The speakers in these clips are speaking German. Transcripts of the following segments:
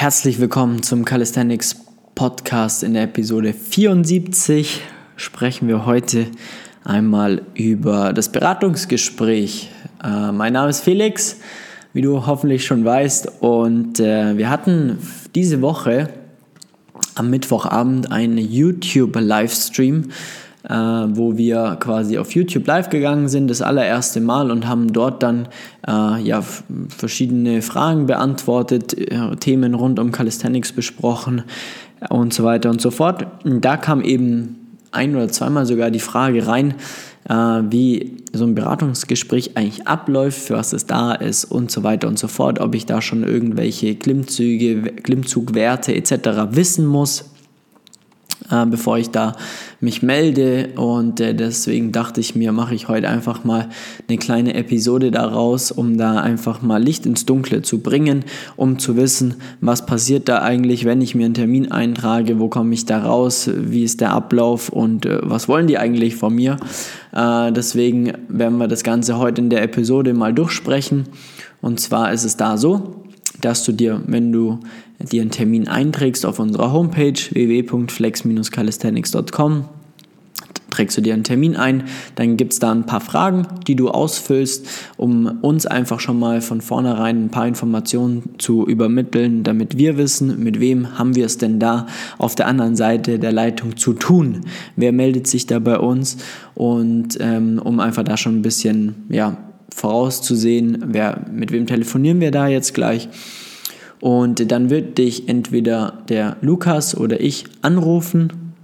Herzlich willkommen zum Calisthenics Podcast. In der Episode 74 sprechen wir heute einmal über das Beratungsgespräch. Äh, mein Name ist Felix, wie du hoffentlich schon weißt, und äh, wir hatten diese Woche am Mittwochabend einen YouTube-Livestream äh, wo wir quasi auf YouTube live gegangen sind, das allererste Mal und haben dort dann äh, ja, verschiedene Fragen beantwortet, äh, Themen rund um Calisthenics besprochen und so weiter und so fort. Und da kam eben ein oder zweimal sogar die Frage rein, äh, wie so ein Beratungsgespräch eigentlich abläuft, für was es da ist und so weiter und so fort, ob ich da schon irgendwelche Klimmzüge, Klimmzugwerte etc. wissen muss äh, bevor ich da mich melde. Und äh, deswegen dachte ich mir, mache ich heute einfach mal eine kleine Episode daraus, um da einfach mal Licht ins Dunkle zu bringen, um zu wissen, was passiert da eigentlich, wenn ich mir einen Termin eintrage, wo komme ich da raus, wie ist der Ablauf und äh, was wollen die eigentlich von mir. Äh, deswegen werden wir das Ganze heute in der Episode mal durchsprechen. Und zwar ist es da so, dass du dir, wenn du dir einen Termin einträgst auf unserer Homepage www.flex-calisthenics.com, trägst du dir einen Termin ein, dann gibt es da ein paar Fragen, die du ausfüllst, um uns einfach schon mal von vornherein ein paar Informationen zu übermitteln, damit wir wissen, mit wem haben wir es denn da auf der anderen Seite der Leitung zu tun. Wer meldet sich da bei uns und ähm, um einfach da schon ein bisschen ja, vorauszusehen, wer, mit wem telefonieren wir da jetzt gleich. Und dann wird dich entweder der Lukas oder ich anrufen,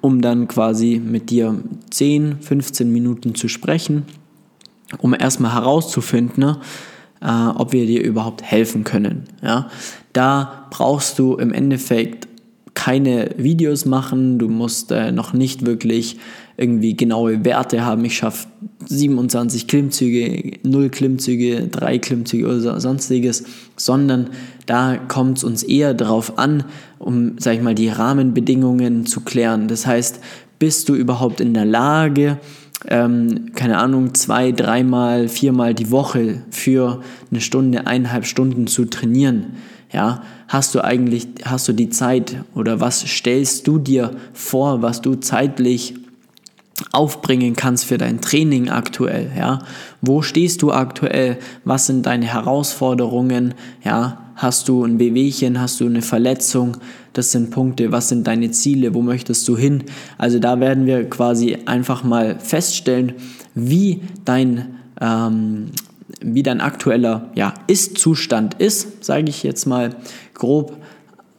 um dann quasi mit dir 10, 15 Minuten zu sprechen, um erstmal herauszufinden, ne, äh, ob wir dir überhaupt helfen können. Ja? Da brauchst du im Endeffekt keine Videos machen, du musst äh, noch nicht wirklich irgendwie genaue Werte haben. Ich schaffe 27 Klimmzüge, 0 Klimmzüge, 3 Klimmzüge oder sonstiges, sondern da kommt es uns eher darauf an, um, sag ich mal, die Rahmenbedingungen zu klären. Das heißt, bist du überhaupt in der Lage, ähm, keine Ahnung, zwei, dreimal, viermal die Woche für eine Stunde, eineinhalb Stunden zu trainieren? Ja, hast du eigentlich, hast du die Zeit oder was stellst du dir vor, was du zeitlich aufbringen kannst für dein Training aktuell, ja? Wo stehst du aktuell? Was sind deine Herausforderungen? Ja? Hast du ein Wehwehchen? Hast du eine Verletzung? Das sind Punkte. Was sind deine Ziele? Wo möchtest du hin? Also da werden wir quasi einfach mal feststellen, wie dein ähm, wie dein aktueller ja, Ist-Zustand ist, sage ich jetzt mal grob,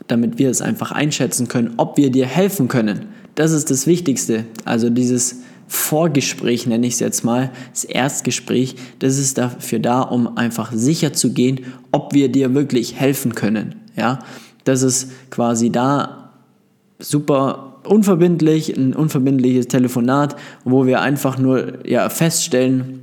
damit wir es einfach einschätzen können, ob wir dir helfen können. Das ist das Wichtigste. Also dieses Vorgespräch nenne ich es jetzt mal, das Erstgespräch, das ist dafür da, um einfach sicher zu gehen, ob wir dir wirklich helfen können. Ja, das ist quasi da super unverbindlich, ein unverbindliches Telefonat, wo wir einfach nur ja, feststellen,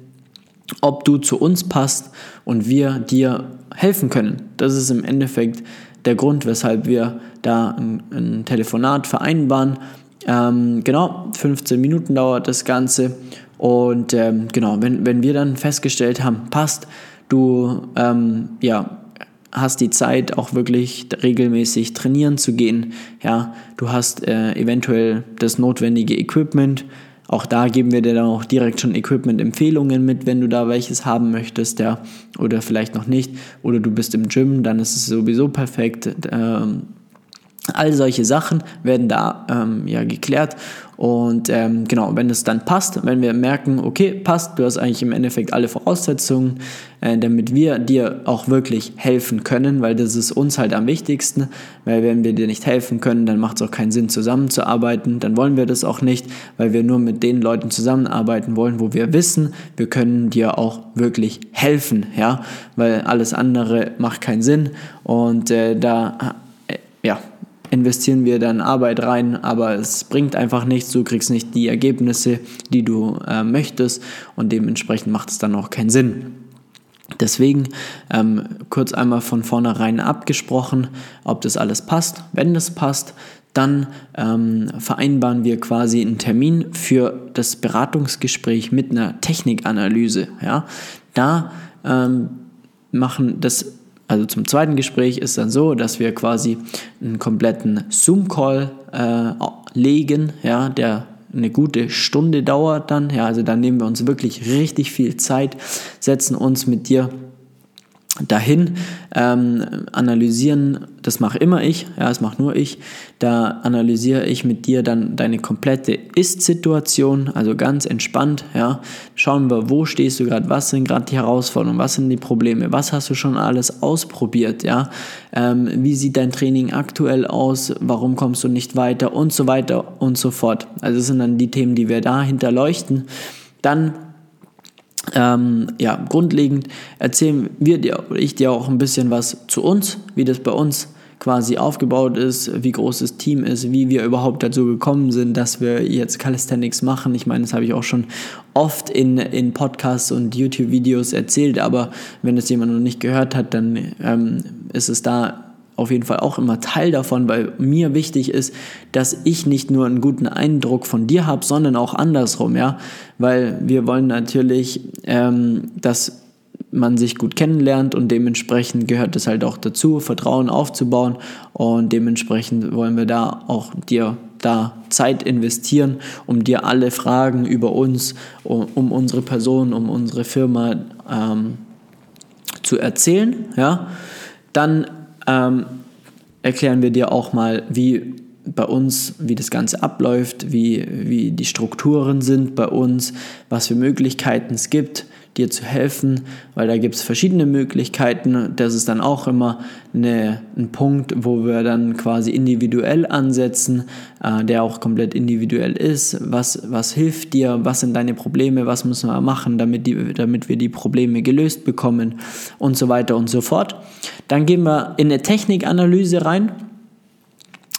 ob du zu uns passt und wir dir helfen können. Das ist im Endeffekt der Grund, weshalb wir da ein, ein Telefonat vereinbaren. Ähm, genau, 15 Minuten dauert das Ganze. Und ähm, genau, wenn, wenn wir dann festgestellt haben, passt, du ähm, ja, hast die Zeit auch wirklich regelmäßig trainieren zu gehen, ja, du hast äh, eventuell das notwendige Equipment, auch da geben wir dir dann auch direkt schon Equipment-Empfehlungen mit, wenn du da welches haben möchtest, ja, oder vielleicht noch nicht, oder du bist im Gym, dann ist es sowieso perfekt. Ähm, all solche Sachen werden da ähm, ja geklärt. Und ähm, genau, wenn es dann passt, wenn wir merken, okay, passt, du hast eigentlich im Endeffekt alle Voraussetzungen, äh, damit wir dir auch wirklich helfen können, weil das ist uns halt am wichtigsten, weil wenn wir dir nicht helfen können, dann macht es auch keinen Sinn zusammenzuarbeiten, dann wollen wir das auch nicht, weil wir nur mit den Leuten zusammenarbeiten wollen, wo wir wissen, wir können dir auch wirklich helfen, ja, weil alles andere macht keinen Sinn. Und äh, da, äh, ja, investieren wir dann Arbeit rein, aber es bringt einfach nichts, du kriegst nicht die Ergebnisse, die du äh, möchtest und dementsprechend macht es dann auch keinen Sinn. Deswegen ähm, kurz einmal von vornherein abgesprochen, ob das alles passt. Wenn das passt, dann ähm, vereinbaren wir quasi einen Termin für das Beratungsgespräch mit einer Technikanalyse. Ja? Da ähm, machen das also zum zweiten Gespräch ist dann so, dass wir quasi einen kompletten Zoom-Call äh, legen, ja, der eine gute Stunde dauert dann. Ja, also dann nehmen wir uns wirklich richtig viel Zeit, setzen uns mit dir dahin, ähm, analysieren, das mache immer ich, ja, das mache nur ich, da analysiere ich mit dir dann deine komplette Ist-Situation, also ganz entspannt, ja, schauen wir, wo stehst du gerade, was sind gerade die Herausforderungen, was sind die Probleme, was hast du schon alles ausprobiert, ja, ähm, wie sieht dein Training aktuell aus, warum kommst du nicht weiter und so weiter und so fort. Also das sind dann die Themen, die wir da hinterleuchten. Dann ähm, ja, grundlegend erzählen wir dir oder ich dir auch ein bisschen was zu uns, wie das bei uns quasi aufgebaut ist, wie groß das Team ist, wie wir überhaupt dazu gekommen sind, dass wir jetzt Calisthenics machen. Ich meine, das habe ich auch schon oft in, in Podcasts und YouTube-Videos erzählt, aber wenn es jemand noch nicht gehört hat, dann ähm, ist es da auf jeden Fall auch immer Teil davon, weil mir wichtig ist, dass ich nicht nur einen guten Eindruck von dir habe, sondern auch andersrum, ja, weil wir wollen natürlich, ähm, dass man sich gut kennenlernt und dementsprechend gehört es halt auch dazu, Vertrauen aufzubauen und dementsprechend wollen wir da auch dir da Zeit investieren, um dir alle Fragen über uns, um, um unsere Person, um unsere Firma ähm, zu erzählen, ja. Dann ähm, erklären wir dir auch mal, wie bei uns, wie das Ganze abläuft, wie, wie die Strukturen sind bei uns, was für Möglichkeiten es gibt, dir zu helfen, weil da gibt es verschiedene Möglichkeiten. Das ist dann auch immer eine, ein Punkt, wo wir dann quasi individuell ansetzen, äh, der auch komplett individuell ist. Was, was hilft dir? Was sind deine Probleme? Was müssen wir machen, damit, die, damit wir die Probleme gelöst bekommen? Und so weiter und so fort. Dann gehen wir in eine Technikanalyse rein.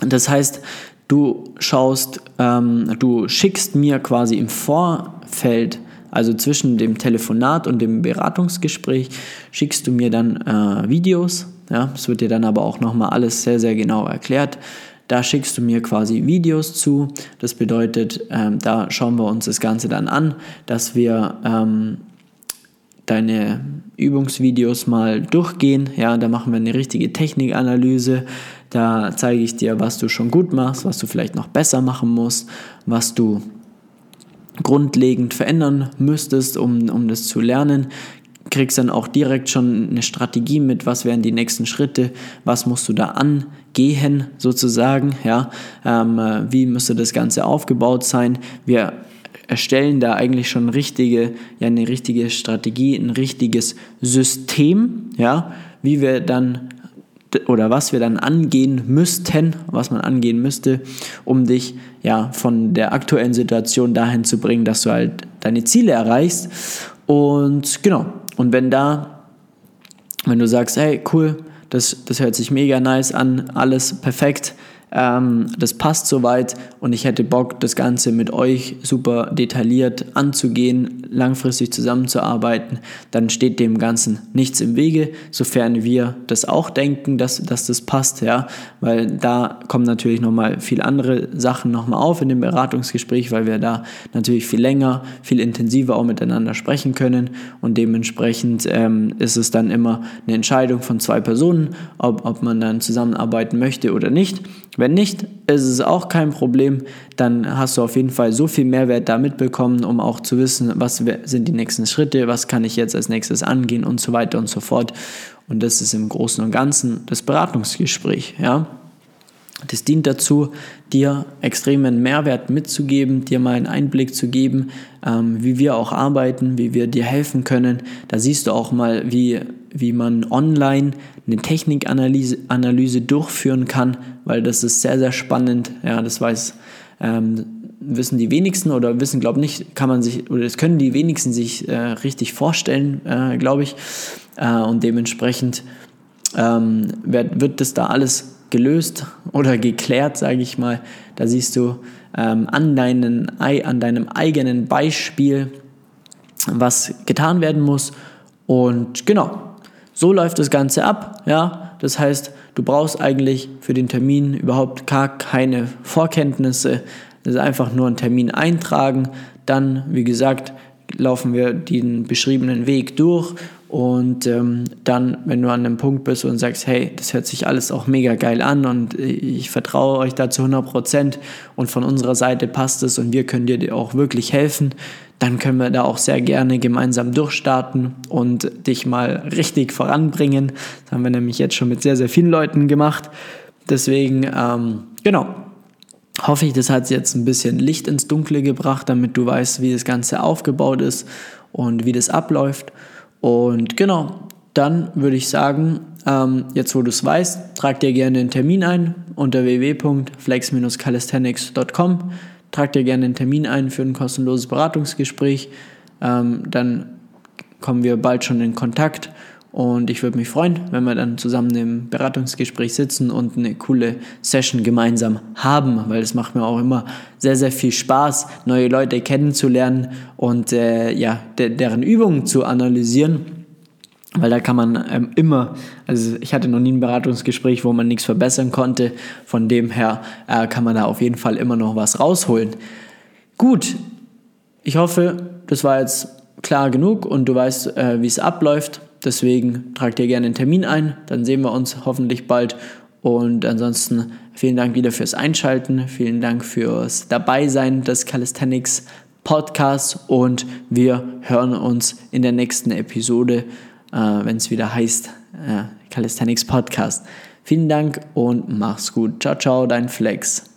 Das heißt, du schaust, ähm, du schickst mir quasi im Vorfeld also zwischen dem Telefonat und dem Beratungsgespräch schickst du mir dann äh, Videos. Ja, es wird dir dann aber auch nochmal alles sehr, sehr genau erklärt. Da schickst du mir quasi Videos zu. Das bedeutet, ähm, da schauen wir uns das Ganze dann an, dass wir ähm, deine Übungsvideos mal durchgehen. Ja, da machen wir eine richtige Technikanalyse. Da zeige ich dir, was du schon gut machst, was du vielleicht noch besser machen musst, was du grundlegend verändern müsstest, um, um das zu lernen, kriegst dann auch direkt schon eine Strategie mit, was wären die nächsten Schritte, was musst du da angehen sozusagen, ja, ähm, wie müsste das Ganze aufgebaut sein. Wir erstellen da eigentlich schon richtige, ja, eine richtige Strategie, ein richtiges System, ja, wie wir dann oder was wir dann angehen müssten, was man angehen müsste, um dich ja von der aktuellen Situation dahin zu bringen, dass du halt deine Ziele erreichst. Und genau, und wenn da, wenn du sagst, hey, cool, das, das hört sich mega nice an, alles perfekt, ähm, das passt soweit und ich hätte Bock, das Ganze mit euch super detailliert anzugehen, langfristig zusammenzuarbeiten, dann steht dem Ganzen nichts im Wege, sofern wir das auch denken, dass, dass das passt, ja, weil da kommen natürlich nochmal viele andere Sachen nochmal auf in dem Beratungsgespräch, weil wir da natürlich viel länger, viel intensiver auch miteinander sprechen können. Und dementsprechend ähm, ist es dann immer eine Entscheidung von zwei Personen, ob, ob man dann zusammenarbeiten möchte oder nicht. Wenn nicht, ist es auch kein Problem. Dann hast du auf jeden Fall so viel Mehrwert da mitbekommen, um auch zu wissen, was sind die nächsten Schritte, was kann ich jetzt als nächstes angehen und so weiter und so fort. Und das ist im Großen und Ganzen das Beratungsgespräch. Ja? Das dient dazu, dir extremen Mehrwert mitzugeben, dir mal einen Einblick zu geben, ähm, wie wir auch arbeiten, wie wir dir helfen können. Da siehst du auch mal, wie, wie man online eine Technikanalyse Analyse durchführen kann, weil das ist sehr, sehr spannend. Ja, das weiß, ähm, wissen die wenigsten oder wissen, glaube ich, nicht, kann man sich, oder das können die wenigsten sich äh, richtig vorstellen, äh, glaube ich. Äh, und dementsprechend ähm, wird, wird das da alles gelöst oder geklärt, sage ich mal. Da siehst du ähm, an, deinen, an deinem eigenen Beispiel, was getan werden muss. Und genau, so läuft das Ganze ab. Ja? Das heißt, du brauchst eigentlich für den Termin überhaupt gar keine Vorkenntnisse. Das ist einfach nur einen Termin eintragen. Dann, wie gesagt, laufen wir den beschriebenen Weg durch Und ähm, dann, wenn du an einem Punkt bist und sagst, hey, das hört sich alles auch mega geil an und ich vertraue euch da zu 100% und von unserer Seite passt es und wir können dir auch wirklich helfen, dann können wir da auch sehr gerne gemeinsam durchstarten und dich mal richtig voranbringen. Das haben wir nämlich jetzt schon mit sehr, sehr vielen Leuten gemacht. Deswegen, ähm, genau, hoffe ich, das hat jetzt ein bisschen Licht ins Dunkle gebracht, damit du weißt, wie das Ganze aufgebaut ist und wie das abläuft. Und genau, dann würde ich sagen, ähm, jetzt wo du es weißt, trag dir gerne einen Termin ein unter www.flex-calisthenics.com. Trag dir gerne einen Termin ein für ein kostenloses Beratungsgespräch. Ähm, dann kommen wir bald schon in Kontakt und ich würde mich freuen, wenn wir dann zusammen im Beratungsgespräch sitzen und eine coole Session gemeinsam haben, weil es macht mir auch immer sehr, sehr viel Spaß, neue Leute kennenzulernen und äh, ja, de deren Übungen zu analysieren. Weil da kann man ähm, immer, also ich hatte noch nie ein Beratungsgespräch, wo man nichts verbessern konnte. Von dem her äh, kann man da auf jeden Fall immer noch was rausholen. Gut, ich hoffe, das war jetzt klar genug und du weißt, äh, wie es abläuft. Deswegen trag dir gerne einen Termin ein, dann sehen wir uns hoffentlich bald. Und ansonsten vielen Dank wieder fürs Einschalten, vielen Dank fürs Dabeisein des Calisthenics Podcasts und wir hören uns in der nächsten Episode, äh, wenn es wieder heißt äh, Calisthenics Podcast. Vielen Dank und mach's gut. Ciao, ciao, dein Flex.